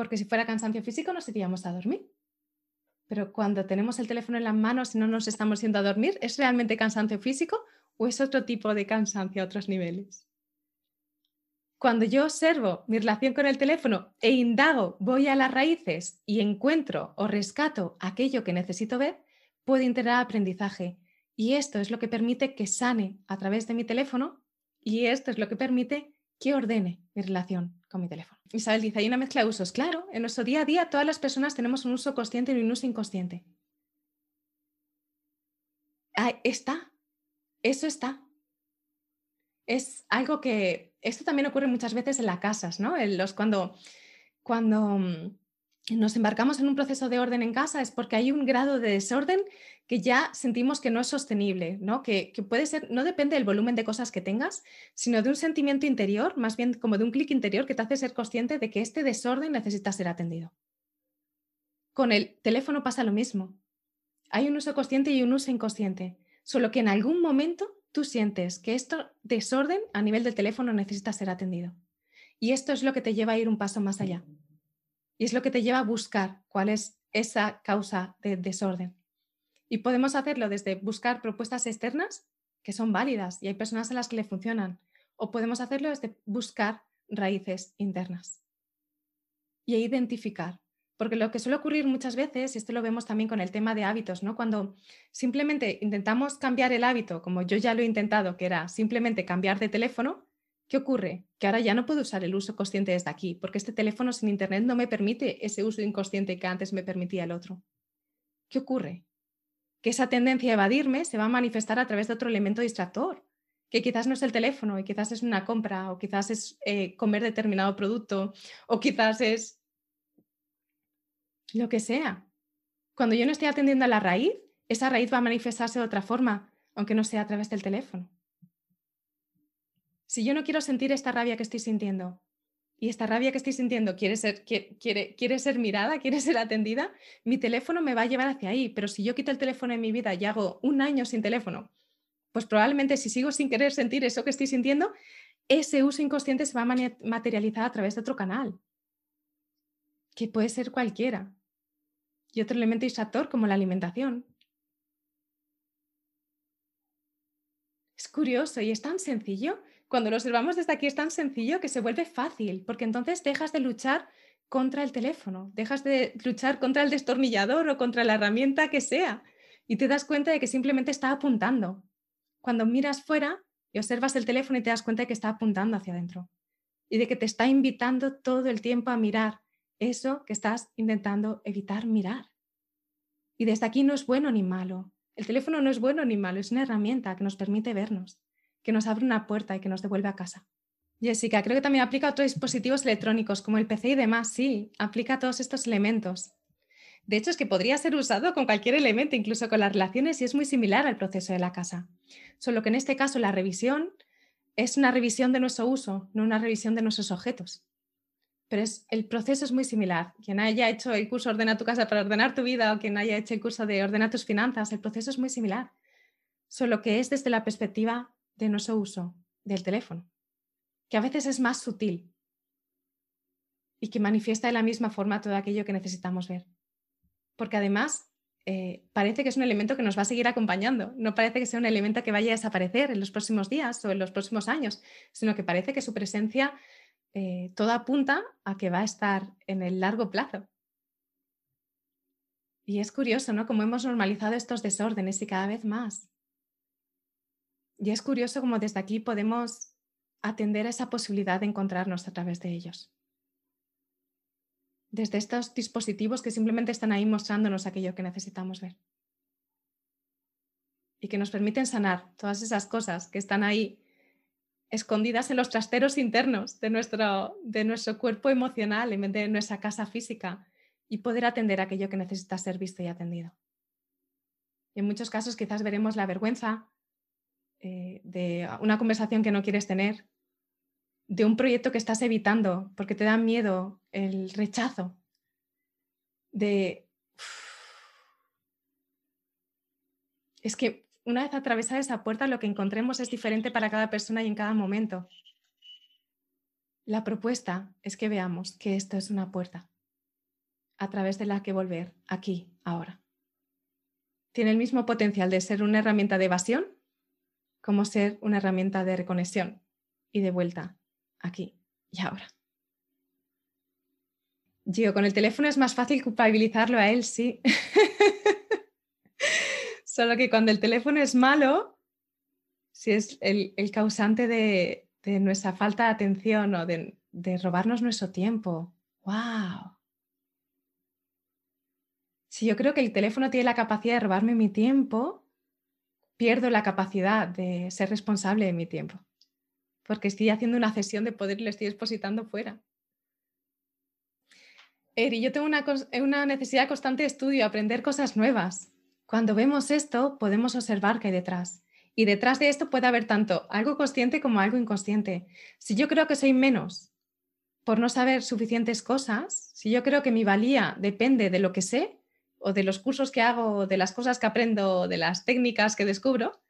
porque si fuera cansancio físico nos iríamos a dormir. Pero cuando tenemos el teléfono en las manos y no nos estamos yendo a dormir, ¿es realmente cansancio físico o es otro tipo de cansancio a otros niveles? Cuando yo observo mi relación con el teléfono e indago, voy a las raíces y encuentro o rescato aquello que necesito ver, puedo integrar aprendizaje. Y esto es lo que permite que sane a través de mi teléfono y esto es lo que permite que ordene mi relación con mi teléfono. Isabel dice, hay una mezcla de usos. Claro, en nuestro día a día todas las personas tenemos un uso consciente y un uso inconsciente. está, eso está. Es algo que, esto también ocurre muchas veces en las casas, ¿no? En los, cuando, cuando mm, nos embarcamos en un proceso de orden en casa es porque hay un grado de desorden que ya sentimos que no es sostenible, ¿no? Que, puede ser, no depende del volumen de cosas que tengas, sino de un sentimiento interior, más bien como de un clic interior que te hace ser consciente de que este desorden necesita ser atendido. Con el teléfono pasa lo mismo. Hay un uso consciente y un uso inconsciente, solo que en algún momento tú sientes que este desorden a nivel del teléfono necesita ser atendido. Y esto es lo que te lleva a ir un paso más allá. Y es lo que te lleva a buscar cuál es esa causa de desorden. Y podemos hacerlo desde buscar propuestas externas que son válidas y hay personas a las que le funcionan. O podemos hacerlo desde buscar raíces internas y identificar. Porque lo que suele ocurrir muchas veces, y esto lo vemos también con el tema de hábitos, ¿no? Cuando simplemente intentamos cambiar el hábito, como yo ya lo he intentado, que era simplemente cambiar de teléfono, ¿Qué ocurre? Que ahora ya no puedo usar el uso consciente desde aquí, porque este teléfono sin internet no me permite ese uso inconsciente que antes me permitía el otro. ¿Qué ocurre? Que esa tendencia a evadirme se va a manifestar a través de otro elemento distractor, que quizás no es el teléfono, y quizás es una compra, o quizás es eh, comer determinado producto, o quizás es lo que sea. Cuando yo no estoy atendiendo a la raíz, esa raíz va a manifestarse de otra forma, aunque no sea a través del teléfono. Si yo no quiero sentir esta rabia que estoy sintiendo y esta rabia que estoy sintiendo quiere ser, quiere, quiere ser mirada, quiere ser atendida, mi teléfono me va a llevar hacia ahí. Pero si yo quito el teléfono en mi vida y hago un año sin teléfono, pues probablemente si sigo sin querer sentir eso que estoy sintiendo, ese uso inconsciente se va a materializar a través de otro canal, que puede ser cualquiera. Y otro elemento distractor como la alimentación. Es curioso y es tan sencillo. Cuando lo observamos desde aquí es tan sencillo que se vuelve fácil, porque entonces dejas de luchar contra el teléfono, dejas de luchar contra el destornillador o contra la herramienta que sea y te das cuenta de que simplemente está apuntando. Cuando miras fuera, y observas el teléfono y te das cuenta de que está apuntando hacia adentro y de que te está invitando todo el tiempo a mirar eso que estás intentando evitar mirar. Y desde aquí no es bueno ni malo. El teléfono no es bueno ni malo, es una herramienta que nos permite vernos, que nos abre una puerta y que nos devuelve a casa. Jessica, creo que también aplica a otros dispositivos electrónicos como el PC y demás. Sí, aplica a todos estos elementos. De hecho, es que podría ser usado con cualquier elemento, incluso con las relaciones, y es muy similar al proceso de la casa. Solo que en este caso la revisión es una revisión de nuestro uso, no una revisión de nuestros objetos. Pero es, el proceso es muy similar. Quien haya hecho el curso Ordena tu casa para ordenar tu vida o quien haya hecho el curso de Ordena tus finanzas, el proceso es muy similar. Solo que es desde la perspectiva de nuestro uso del teléfono, que a veces es más sutil y que manifiesta de la misma forma todo aquello que necesitamos ver porque además eh, parece que es un elemento que nos va a seguir acompañando, no parece que sea un elemento que vaya a desaparecer en los próximos días o en los próximos años, sino que parece que su presencia eh, todo apunta a que va a estar en el largo plazo. Y es curioso, ¿no? Cómo hemos normalizado estos desórdenes y cada vez más. Y es curioso cómo desde aquí podemos atender a esa posibilidad de encontrarnos a través de ellos desde estos dispositivos que simplemente están ahí mostrándonos aquello que necesitamos ver. Y que nos permiten sanar todas esas cosas que están ahí escondidas en los trasteros internos de nuestro, de nuestro cuerpo emocional, en vez de nuestra casa física, y poder atender aquello que necesita ser visto y atendido. Y en muchos casos quizás veremos la vergüenza eh, de una conversación que no quieres tener, de un proyecto que estás evitando porque te da miedo el rechazo, de... Es que una vez atravesada esa puerta, lo que encontremos es diferente para cada persona y en cada momento. La propuesta es que veamos que esto es una puerta a través de la que volver aquí, ahora. Tiene el mismo potencial de ser una herramienta de evasión como ser una herramienta de reconexión y de vuelta aquí y ahora. Yo, con el teléfono es más fácil culpabilizarlo a él, sí. Solo que cuando el teléfono es malo, si es el, causante de, nuestra falta de atención o de, de robarnos nuestro tiempo, ¡wow! Si yo creo que el teléfono tiene la capacidad de robarme mi tiempo, pierdo la capacidad de ser responsable de mi tiempo porque estoy haciendo una cesión de poder y lo estoy depositando fuera. Eri, yo tengo una, una necesidad constante de estudio, aprender cosas nuevas. Cuando vemos esto, podemos observar qué hay detrás. Y detrás de esto puede haber tanto algo consciente como algo inconsciente. Si yo creo que soy menos por no saber suficientes cosas, si yo creo que mi valía depende de lo que sé, o de los cursos que hago, de las cosas que aprendo, de las técnicas que descubro,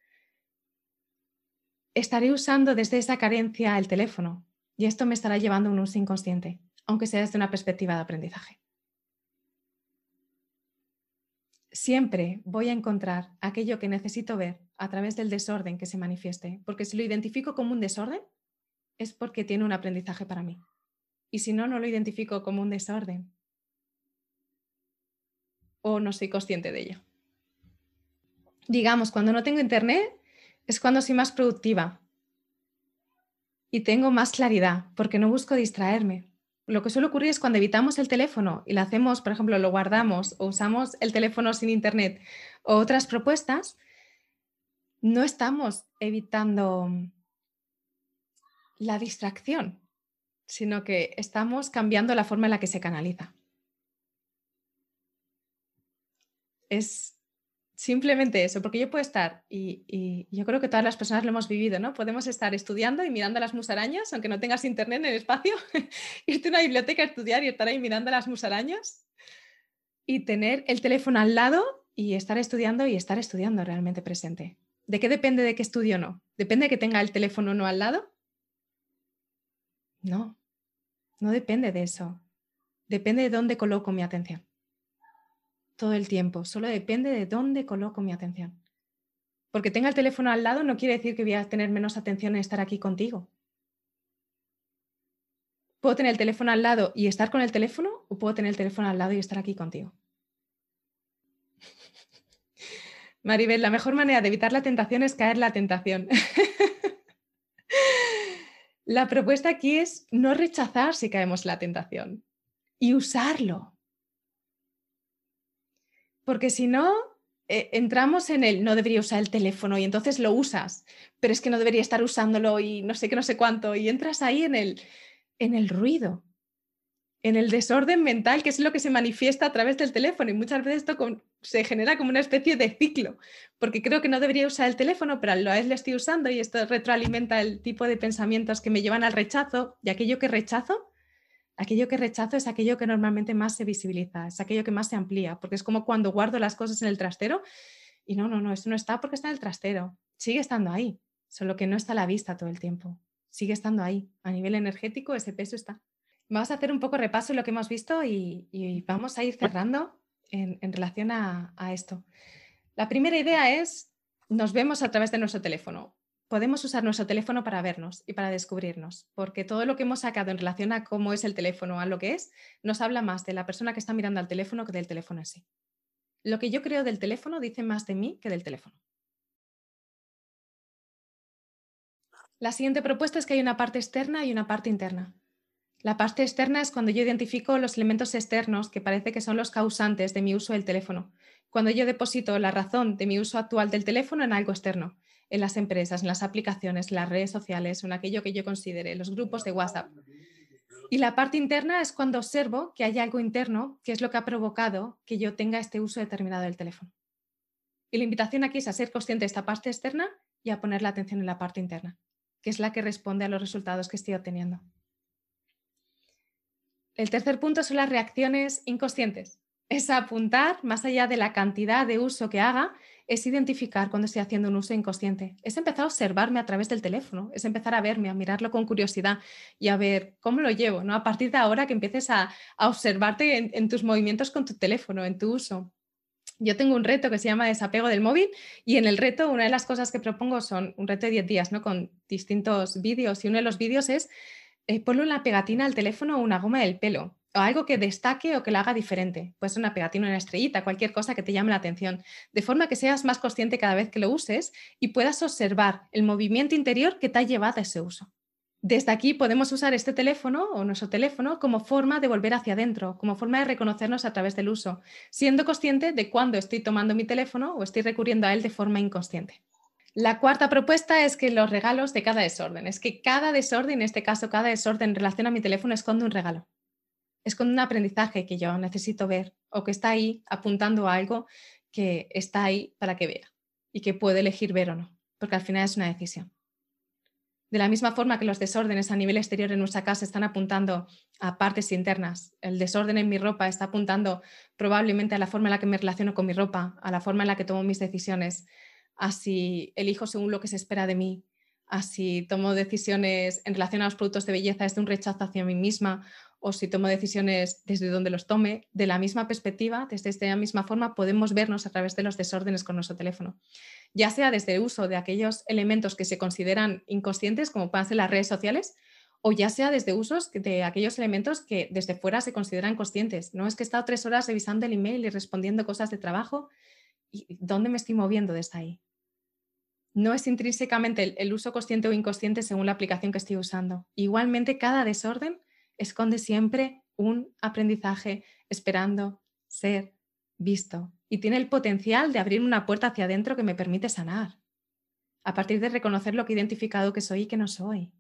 estaré usando desde esa carencia el teléfono y esto me estará llevando a un uso inconsciente, aunque sea desde una perspectiva de aprendizaje. Siempre voy a encontrar aquello que necesito ver a través del desorden que se manifieste, porque si lo identifico como un desorden, es porque tiene un aprendizaje para mí. Y si no, no lo identifico como un desorden o no soy consciente de ello. Digamos, cuando no tengo internet, es cuando soy más productiva y tengo más claridad porque no busco distraerme. Lo que suele ocurrir es cuando evitamos el teléfono y lo hacemos, por ejemplo, lo guardamos o usamos el teléfono sin internet o otras propuestas, no estamos evitando la distracción, sino que estamos cambiando la forma en la que se canaliza. Es Simplemente eso, porque yo puedo estar, y, yo creo que todas las personas lo hemos vivido, ¿no? Podemos estar estudiando y mirando las musarañas, aunque no tengas internet en el espacio, irte a una biblioteca a estudiar y estar ahí mirando las musarañas y tener el teléfono al lado y estar estudiando y estar estudiando realmente presente. ¿De qué depende de qué estudio o no? ¿Depende de que tenga el teléfono o no al lado? No, no depende de eso. Depende de dónde coloco mi atención todo el tiempo, solo depende de dónde coloco mi atención. Porque tenga el teléfono al lado no quiere decir que voy a tener menos atención en estar aquí contigo. Puedo tener el teléfono al lado y estar con el teléfono o puedo tener el teléfono al lado y estar aquí contigo. Maribel, la mejor manera de evitar la tentación es caer la tentación. la propuesta aquí es no rechazar si caemos la tentación y usarlo. Porque si no, eh, entramos en el no debería usar el teléfono y entonces lo usas, pero es que no debería estar usándolo y no sé qué, no sé cuánto, y entras ahí en el, en el ruido, en el desorden mental, que es lo que se manifiesta a través del teléfono. Y muchas veces esto se genera como una especie de ciclo, porque creo que no debería usar el teléfono, pero a la vez lo estoy usando y esto retroalimenta el tipo de pensamientos que me llevan al rechazo y aquello que rechazo aquello que rechazo es aquello que normalmente más se visibiliza, es aquello que más se amplía, porque es como cuando guardo las cosas en el trastero y no, no, no, eso no está porque está en el trastero, sigue estando ahí, solo que no está a la vista todo el tiempo, sigue estando ahí, a nivel energético ese peso está. Vamos a hacer un poco repaso de lo que hemos visto y, vamos a ir cerrando en, relación a esto. La primera idea es, nos vemos a través de nuestro teléfono podemos usar nuestro teléfono para vernos y para descubrirnos, porque todo lo que hemos sacado en relación a cómo es el teléfono, a lo que es, nos habla más de la persona que está mirando al teléfono que del teléfono en sí. Lo que yo creo del teléfono dice más de mí que del teléfono. La siguiente propuesta es que hay una parte externa y una parte interna. La parte externa es cuando yo identifico los elementos externos que parece que son los causantes de mi uso del teléfono. Cuando yo deposito la razón de mi uso actual del teléfono en algo externo en las empresas, en las aplicaciones, en las redes sociales, en aquello que yo considere, los grupos de WhatsApp. Y la parte interna es cuando observo que hay algo interno que es lo que ha provocado que yo tenga este uso determinado del teléfono. Y la invitación aquí es a ser consciente de esta parte externa y a poner la atención en la parte interna, que es la que responde a los resultados que estoy obteniendo. El tercer punto son las reacciones inconscientes. Es apuntar más allá de la cantidad de uso que haga es identificar cuando estoy haciendo un uso inconsciente. Es empezar a observarme a través del teléfono, es empezar a verme, a mirarlo con curiosidad y a ver cómo lo llevo, ¿no? A partir de ahora que empieces a, observarte en, tus movimientos con tu teléfono, en tu uso. Yo tengo un reto que se llama desapego del móvil y en el reto una de las cosas que propongo son un reto de 10 días, ¿no? Con distintos vídeos y uno de los vídeos es eh, una pegatina al teléfono o una goma del pelo o algo que destaque o que la haga diferente. Puede ser una pegatina, una estrellita, cualquier cosa que te llame la atención, de forma que seas más consciente cada vez que lo uses y puedas observar el movimiento interior que te ha llevado a ese uso. Desde aquí podemos usar este teléfono o nuestro teléfono como forma de volver hacia adentro, como forma de reconocernos a través del uso, siendo consciente de cuándo estoy tomando mi teléfono o estoy recurriendo a él de forma inconsciente. La cuarta propuesta es que los regalos de cada desorden, es que cada desorden, en este caso cada desorden en relación a mi teléfono, esconde un regalo es con un aprendizaje que yo necesito ver o que está ahí apuntando a algo que está ahí para que vea y que puede elegir ver o no, porque al final es una decisión. De la misma forma que los desórdenes a nivel exterior en nuestra casa están apuntando a partes internas, el desorden en mi ropa está apuntando probablemente a la forma en la que me relaciono con mi ropa, a la forma en la que tomo mis decisiones, a si elijo según lo que se espera de mí, a si tomo decisiones en relación a los productos de belleza desde un rechazo hacia mí misma o si tomo decisiones desde donde los tome, de la misma perspectiva, desde esta misma forma, podemos vernos a través de los desórdenes con nuestro teléfono. Ya sea desde el uso de aquellos elementos que se consideran inconscientes, como pueden ser las redes sociales, o ya sea desde usos de aquellos elementos que desde fuera se consideran conscientes. No es que he estado tres horas revisando el email y respondiendo cosas de trabajo. ¿Y dónde me estoy moviendo desde ahí? No es intrínsecamente el uso consciente o inconsciente según la aplicación que estoy usando. Igualmente, cada desorden esconde siempre un aprendizaje esperando ser visto y tiene el potencial de abrir una puerta hacia adentro que me permite sanar, a partir de reconocer lo que he identificado que soy y que no soy.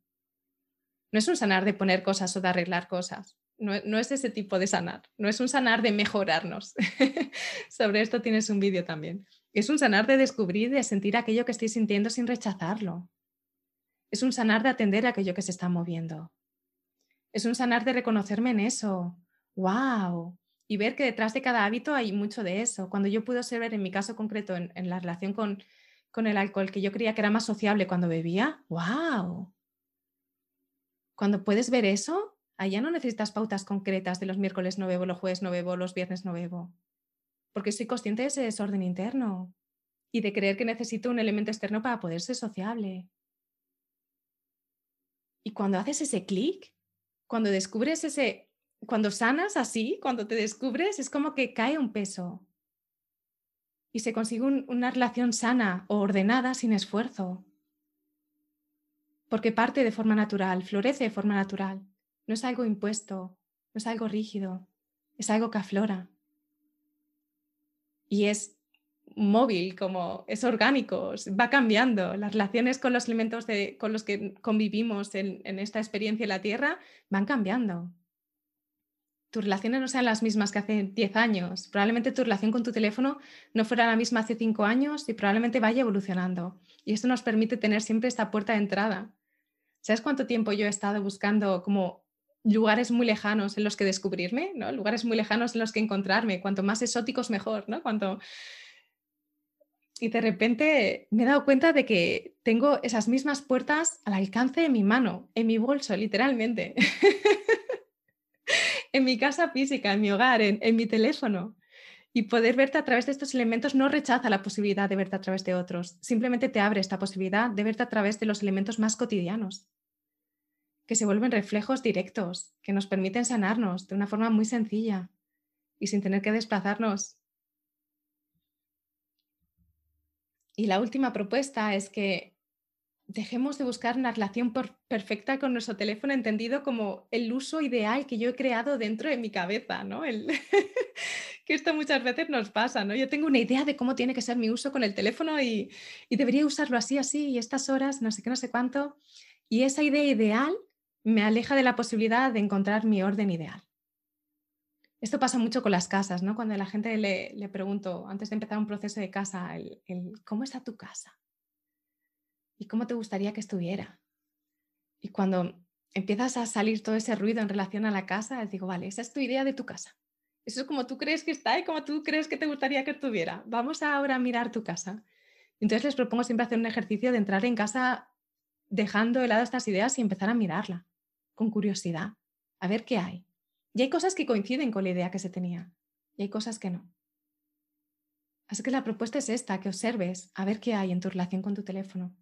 No es un sanar de poner cosas o de arreglar cosas, no, es ese tipo de sanar, no es un sanar de mejorarnos. Sobre esto tienes un vídeo también. Es un sanar de descubrir, de sentir aquello que estoy sintiendo sin rechazarlo. Es un sanar de atender aquello que se está moviendo. Es un sanar de reconocerme en eso. ¡Wow! Y ver que detrás de cada hábito hay mucho de eso. Cuando yo pude observar en mi caso concreto, en, la relación con, con el alcohol, que yo creía que era más sociable cuando bebía, ¡wow! Cuando puedes ver eso, allá no necesitas pautas concretas de los miércoles no bebo, los jueves no bebo, los viernes no bebo porque soy consciente de ese desorden interno y de creer que necesito un elemento externo para poder ser sociable. Y cuando haces ese clic, cuando descubres ese, cuando sanas así, cuando te descubres, es como que cae un peso y se consigue una relación sana o ordenada sin esfuerzo. Porque parte de forma natural, florece de forma natural. No es algo impuesto, no es algo rígido, es algo que aflora y es móvil, como es orgánico, va cambiando. Las relaciones con los elementos de, con los que convivimos en, esta experiencia en la Tierra van cambiando. Tus relaciones no sean las mismas que hace 10 años. Probablemente tu relación con tu teléfono no fuera la misma hace 5 años y probablemente vaya evolucionando. Y esto nos permite tener siempre esta puerta de entrada. ¿Sabes cuánto tiempo yo he estado buscando como lugares muy lejanos en los que descubrirme, ¿no? lugares muy lejanos en los que encontrarme, cuanto más exóticos mejor, ¿no? Cuanto... Y de repente me he dado cuenta de que tengo esas mismas puertas al alcance de mi mano, en mi bolso, literalmente, en mi casa física, en mi hogar, en, en mi teléfono. Y poder verte a través de estos elementos no rechaza la posibilidad de verte a través de otros, simplemente te abre esta posibilidad de verte a través de los elementos más cotidianos que se vuelven reflejos directos, que nos permiten sanarnos de una forma muy sencilla y sin tener que desplazarnos. Y la última propuesta es que dejemos de buscar una relación perfecta con nuestro teléfono entendido como el uso ideal que yo he creado dentro de mi cabeza, ¿no? que esto muchas veces nos pasa, ¿no? Yo tengo una idea de cómo tiene que ser mi uso con el teléfono y, y debería usarlo así, así, y estas horas, no sé qué, no sé cuánto. Y esa idea ideal me aleja de la posibilidad de encontrar mi orden ideal. Esto pasa mucho con las casas, ¿no? Cuando la gente le, le pregunto, antes de empezar un proceso de casa, el, ¿cómo está tu casa? ¿Y cómo te gustaría que estuviera? Y cuando empiezas a salir todo ese ruido en relación a la casa, les digo, vale, esa es tu idea de tu casa. Eso es como tú crees que está y como tú crees que te gustaría que estuviera. Vamos ahora a mirar tu casa. Entonces les propongo siempre hacer un ejercicio de entrar en casa dejando de lado estas ideas y empezar a mirarla con curiosidad, a ver qué hay. Y hay cosas que coinciden con la idea que se tenía y hay cosas que no. Así que la propuesta es esta, que observes a ver qué hay en tu relación con tu teléfono.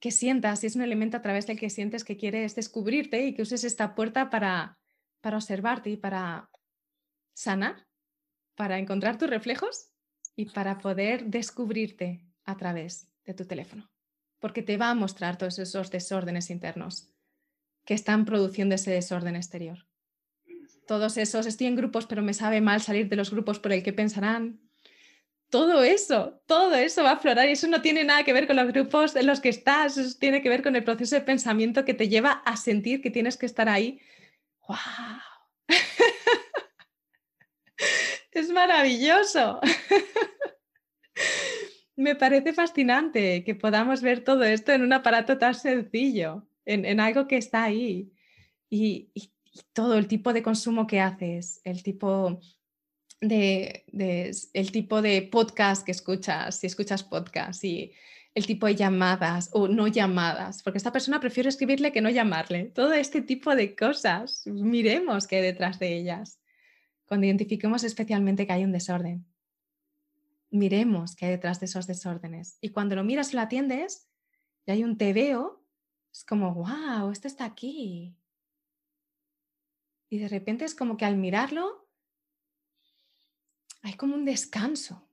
Que sientas, si es un elemento a través del que sientes que quieres descubrirte y que uses esta puerta para, para observarte y para sanar, para encontrar tus reflejos y para poder descubrirte a través de tu teléfono. Porque te va a mostrar todos esos desórdenes internos que están produciendo ese desorden exterior. Todos esos, estoy en grupos, pero me sabe mal salir de los grupos por el que pensarán. Todo eso, todo eso va a aflorar y eso no tiene nada que ver con los grupos en los que estás, eso tiene que ver con el proceso de pensamiento que te lleva a sentir que tienes que estar ahí. ¡Wow! es maravilloso. Me parece fascinante que podamos ver todo esto en un aparato tan sencillo en, algo que está ahí. Y, todo el tipo de consumo que haces, el tipo de, el tipo de podcast que escuchas, si escuchas podcast, y el tipo de llamadas o no llamadas, porque esta persona prefiere escribirle que no llamarle. Todo este tipo de cosas, miremos qué hay detrás de ellas. Cuando identifiquemos especialmente que hay un desorden, miremos qué hay detrás de esos desórdenes. Y cuando lo miras y lo atiendes, y hay un te veo, es como, wow, esto está aquí. Y de repente es como que al mirarlo hay como un descanso.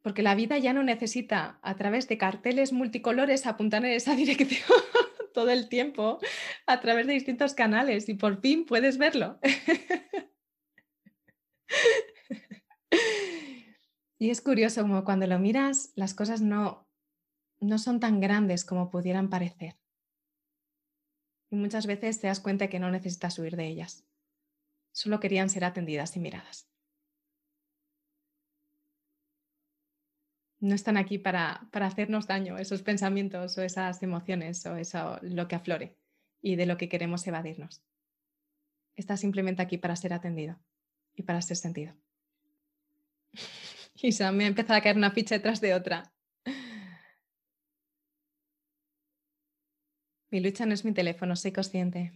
Porque la vida ya no necesita a través de carteles multicolores apuntar en esa dirección todo el tiempo a través de distintos canales y por fin puedes verlo. y es curioso como cuando lo miras las cosas no, no son tan grandes como pudieran parecer. Y muchas veces te das cuenta que no necesitas huir de ellas. Solo querían ser atendidas y miradas. No están aquí para, para hacernos daño esos pensamientos o esas emociones o eso, lo que aflore y de lo que queremos evadirnos. Está simplemente aquí para ser atendido y para ser sentido. Y me ha empezado a caer una ficha detrás de otra. Mi lucha no es mi teléfono, soy consciente.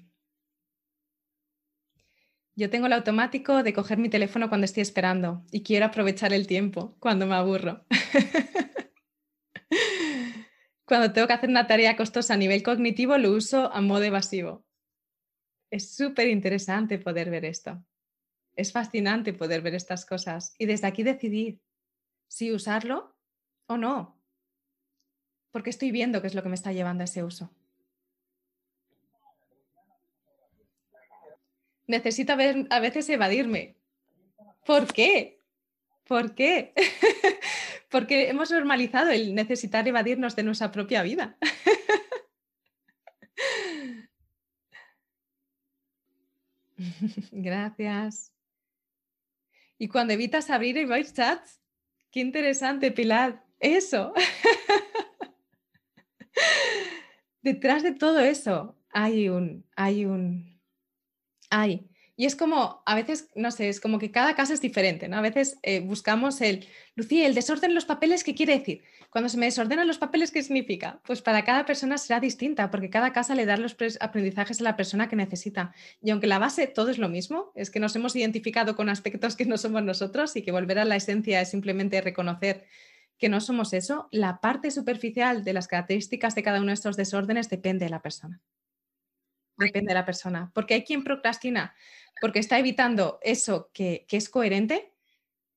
Yo tengo el automático de coger mi teléfono cuando estoy esperando y quiero aprovechar el tiempo cuando me aburro. cuando tengo que hacer una tarea costosa a nivel cognitivo, lo uso a modo evasivo. Es súper interesante poder ver esto. Es fascinante poder ver estas cosas y desde aquí decidir si usarlo o no. Porque estoy viendo qué es lo que me está llevando a ese uso. Necesito a veces evadirme. ¿Por qué? ¿Por qué? Porque hemos normalizado el necesitar evadirnos de nuestra propia vida. Gracias. Y cuando evitas abrir voice chats, qué interesante, Pilar. Eso. Detrás de todo eso hay un, hay un, hay. Y es como, a veces, no sé, es como que cada caso es diferente, ¿no? A veces eh, buscamos el, Lucía, el desorden en los papeles, ¿qué quiere decir? Cuando se me desordenan los papeles, ¿qué significa? Pues para cada persona será distinta, porque cada casa le da los aprendizajes a la persona que necesita. Y aunque la base todo es lo mismo, es que nos hemos identificado con aspectos que no somos nosotros y que volver a la esencia es simplemente reconocer que no somos eso, la parte superficial de las características de cada uno de estos desórdenes depende de la persona. Depende de la persona. Porque hay quien procrastina porque está evitando eso que, es coherente,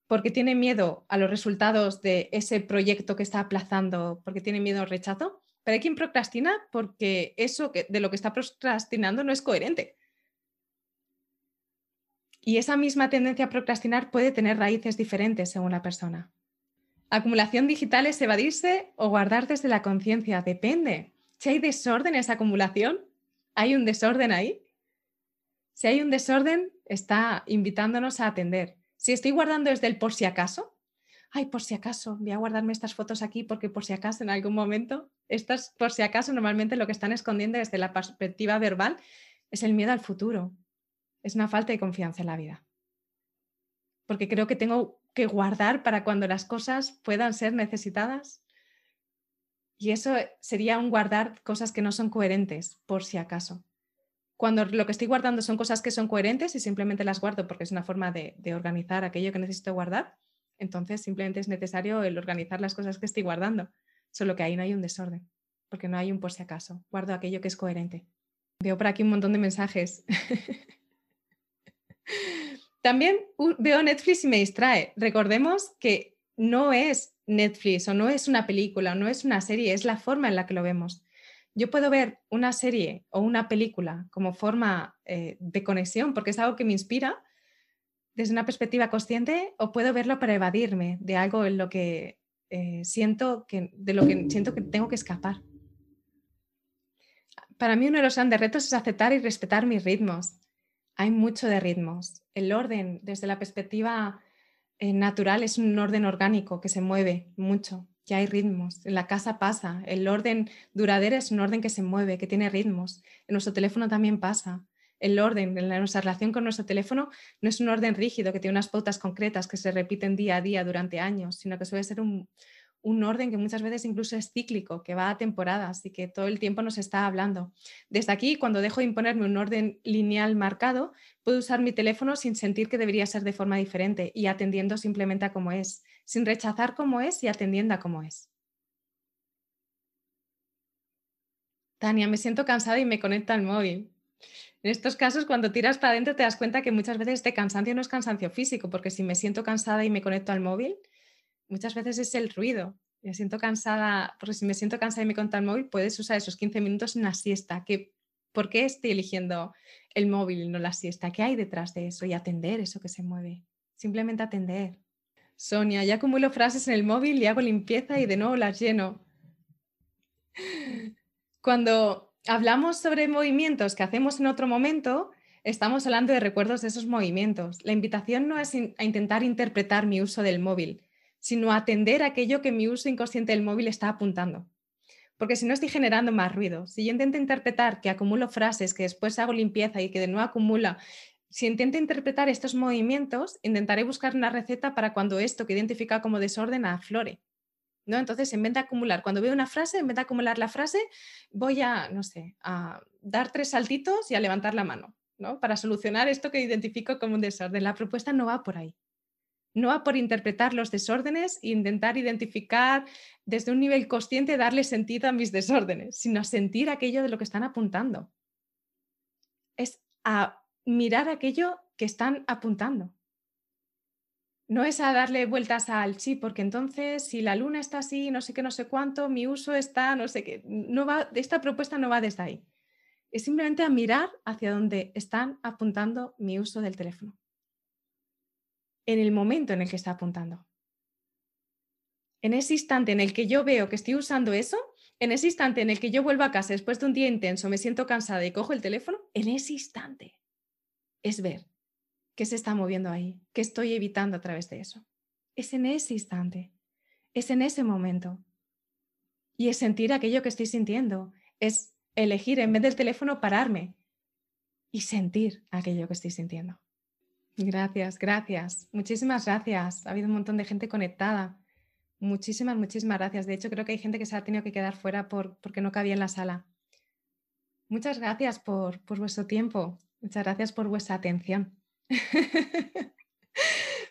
porque tiene miedo a los resultados de ese proyecto que está aplazando, porque tiene miedo al rechazo. Pero hay quien procrastina porque eso de lo que está procrastinando no es coherente. Y esa misma tendencia a procrastinar puede tener raíces diferentes según la persona. Acumulación digital es evadirse o guardar desde la conciencia. Depende. Si hay desorden en esa acumulación, ¿Hay un desorden ahí? Si hay un desorden, está invitándonos a atender. Si estoy guardando desde el por si acaso, ay, por si acaso, voy a guardarme estas fotos aquí porque por si acaso en algún momento, estas por si acaso normalmente lo que están escondiendo desde la perspectiva verbal es el miedo al futuro, es una falta de confianza en la vida. Porque creo que tengo que guardar para cuando las cosas puedan ser necesitadas. Y eso sería un guardar cosas que no son coherentes, por si acaso. Cuando lo que estoy guardando son cosas que son coherentes y simplemente las guardo porque es una forma de, organizar aquello que necesito guardar, entonces simplemente es necesario el organizar las cosas que estoy guardando. Solo que ahí no hay un desorden, porque no hay un por si acaso. Guardo aquello que es coherente. Veo por aquí un montón de mensajes. También veo Netflix y me distrae. Recordemos que no es Netflix o no es una película o no es una serie, es la forma en la que lo vemos. Yo puedo ver una serie o una película como forma eh, de conexión porque es algo que me inspira desde una perspectiva consciente o puedo verlo para evadirme de algo en lo que eh, siento que, de lo que siento que tengo que escapar. Para mí uno de los grandes retos es aceptar y respetar mis ritmos. Hay mucho de ritmos. El orden desde la perspectiva natural es un orden orgánico que se mueve mucho, que hay ritmos. En la casa pasa. El orden duradero es un orden que se mueve, que tiene ritmos. En nuestro teléfono también pasa. El orden en nuestra relación con nuestro teléfono no es un orden rígido que tiene unas pautas concretas que se repiten día a día durante años, sino que suele ser un, un orden que muchas veces incluso es cíclico, que va a temporadas y que todo el tiempo nos está hablando. Desde aquí, cuando dejo de imponerme un orden lineal marcado, puedo usar mi teléfono sin sentir que debería ser de forma diferente y atendiendo simplemente a cómo es, sin rechazar cómo es y atendiendo a cómo es. Tania, me siento cansada y me conecta al móvil. En estos casos, cuando tiras para adentro, te das cuenta que muchas veces este cansancio no es cansancio físico, porque si me siento cansada y me conecto al móvil, muchas veces es el ruido. Me siento cansada, porque si me siento cansada y me conta el móvil, puedes usar esos 15 minutos en una siesta. Que, ¿Por qué estoy eligiendo el móvil y no la siesta? ¿Qué hay detrás de eso? Y atender eso que se mueve. Simplemente atender. Sonia, ya acumulo frases en el móvil y hago limpieza y de nuevo las lleno. Cuando hablamos sobre movimientos que hacemos en otro momento, estamos hablando de recuerdos de esos movimientos. La invitación no es a intentar interpretar mi uso del móvil, sino atender aquello que mi uso inconsciente del móvil está apuntando. Porque si no estoy generando más ruido, si yo intento interpretar que acumulo frases, que después hago limpieza y que de nuevo acumula, si intento interpretar estos movimientos, intentaré buscar una receta para cuando esto que identifica como desorden aflore. ¿no? Entonces, en vez de acumular, cuando veo una frase, en vez de acumular la frase, voy a, no sé, a dar tres saltitos y a levantar la mano, ¿no? Para solucionar esto que identifico como un desorden. La propuesta no va por ahí. No va por interpretar los desórdenes e intentar identificar desde un nivel consciente, darle sentido a mis desórdenes, sino sentir aquello de lo que están apuntando. Es a mirar aquello que están apuntando. No es a darle vueltas al sí, porque entonces si la luna está así, no sé qué, no sé cuánto, mi uso está, no sé qué. No va, esta propuesta no va desde ahí. Es simplemente a mirar hacia donde están apuntando mi uso del teléfono en el momento en el que está apuntando. En ese instante en el que yo veo que estoy usando eso, en ese instante en el que yo vuelvo a casa después de un día intenso, me siento cansada y cojo el teléfono, en ese instante es ver qué se está moviendo ahí, qué estoy evitando a través de eso. Es en ese instante, es en ese momento. Y es sentir aquello que estoy sintiendo, es elegir en vez del teléfono pararme y sentir aquello que estoy sintiendo. Gracias, gracias. Muchísimas gracias. Ha habido un montón de gente conectada. Muchísimas, muchísimas gracias. De hecho, creo que hay gente que se ha tenido que quedar fuera por, porque no cabía en la sala. Muchas gracias por, por vuestro tiempo. Muchas gracias por vuestra atención.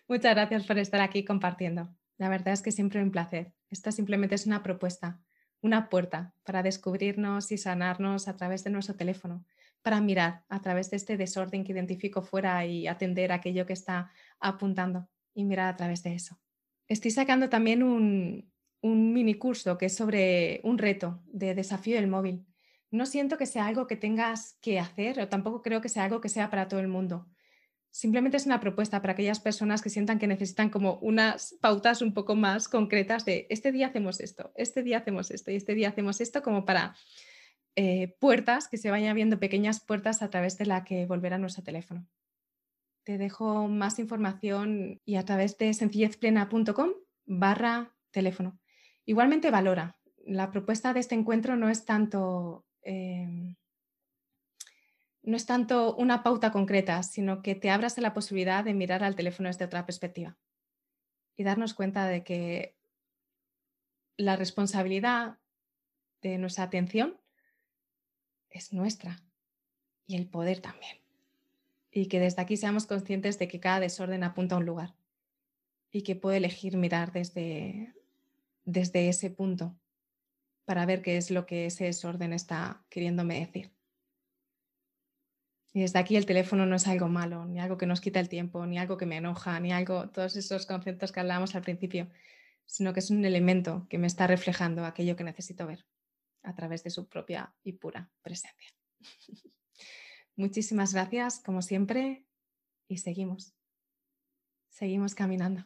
Muchas gracias por estar aquí compartiendo. La verdad es que siempre un placer. Esta simplemente es una propuesta, una puerta para descubrirnos y sanarnos a través de nuestro teléfono para mirar a través de este desorden que identifico fuera y atender aquello que está apuntando y mirar a través de eso. Estoy sacando también un, un mini curso que es sobre un reto de desafío del móvil. No siento que sea algo que tengas que hacer o tampoco creo que sea algo que sea para todo el mundo. Simplemente es una propuesta para aquellas personas que sientan que necesitan como unas pautas un poco más concretas de este día hacemos esto, este día hacemos esto y este día hacemos esto como para eh, puertas, que se vayan viendo pequeñas puertas a través de la que volver a nuestro teléfono. Te dejo más información y a través de sencillezplena.com barra teléfono. Igualmente valora. La propuesta de este encuentro no es tanto... Em, no es tanto una pauta concreta, sino que te abras a la posibilidad de mirar al teléfono desde otra perspectiva y darnos cuenta de que la responsabilidad de nuestra atención es nuestra y el poder también. Y que desde aquí seamos conscientes de que cada desorden apunta a un lugar y que puedo elegir mirar desde, desde ese punto para ver qué es lo que ese desorden está queriéndome decir. Y desde aquí el teléfono no es algo malo, ni algo que nos quita el tiempo, ni algo que me enoja, ni algo, todos esos conceptos que hablábamos al principio, sino que es un elemento que me está reflejando aquello que necesito ver a través de su propia y pura presencia. Muchísimas gracias, como siempre, y seguimos. Seguimos caminando.